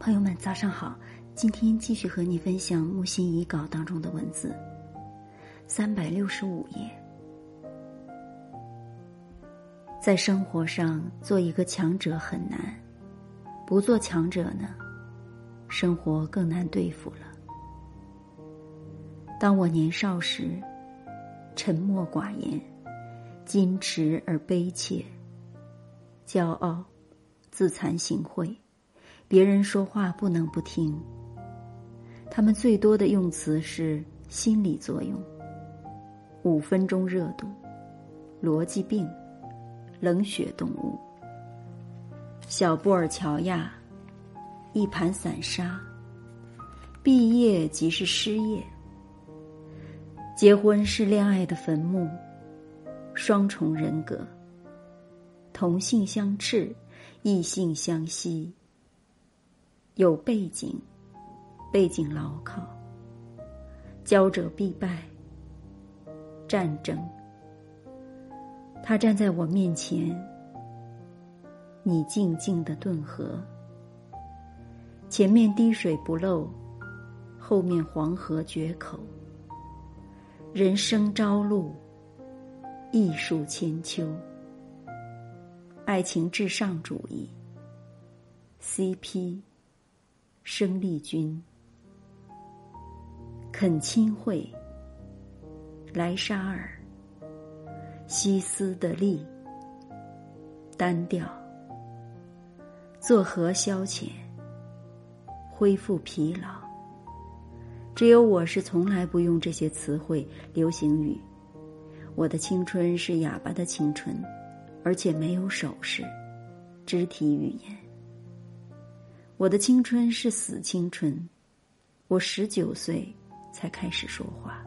朋友们，早上好！今天继续和你分享木心遗稿当中的文字。三百六十五页，在生活上做一个强者很难，不做强者呢，生活更难对付了。当我年少时，沉默寡言，矜持而悲切，骄傲，自惭形秽。别人说话不能不听。他们最多的用词是心理作用、五分钟热度、逻辑病、冷血动物、小布尔乔亚、一盘散沙、毕业即是失业、结婚是恋爱的坟墓、双重人格、同性相斥、异性相吸。有背景，背景牢靠。骄者必败。战争。他站在我面前，你静静的顿河。前面滴水不漏，后面黄河决口。人生朝露，艺术千秋。爱情至上主义。CP。生力军，肯亲会，莱沙尔，西斯的利，单调，作何消遣？恢复疲劳。只有我是从来不用这些词汇、流行语。我的青春是哑巴的青春，而且没有手势、肢体语言。我的青春是死青春，我十九岁才开始说话。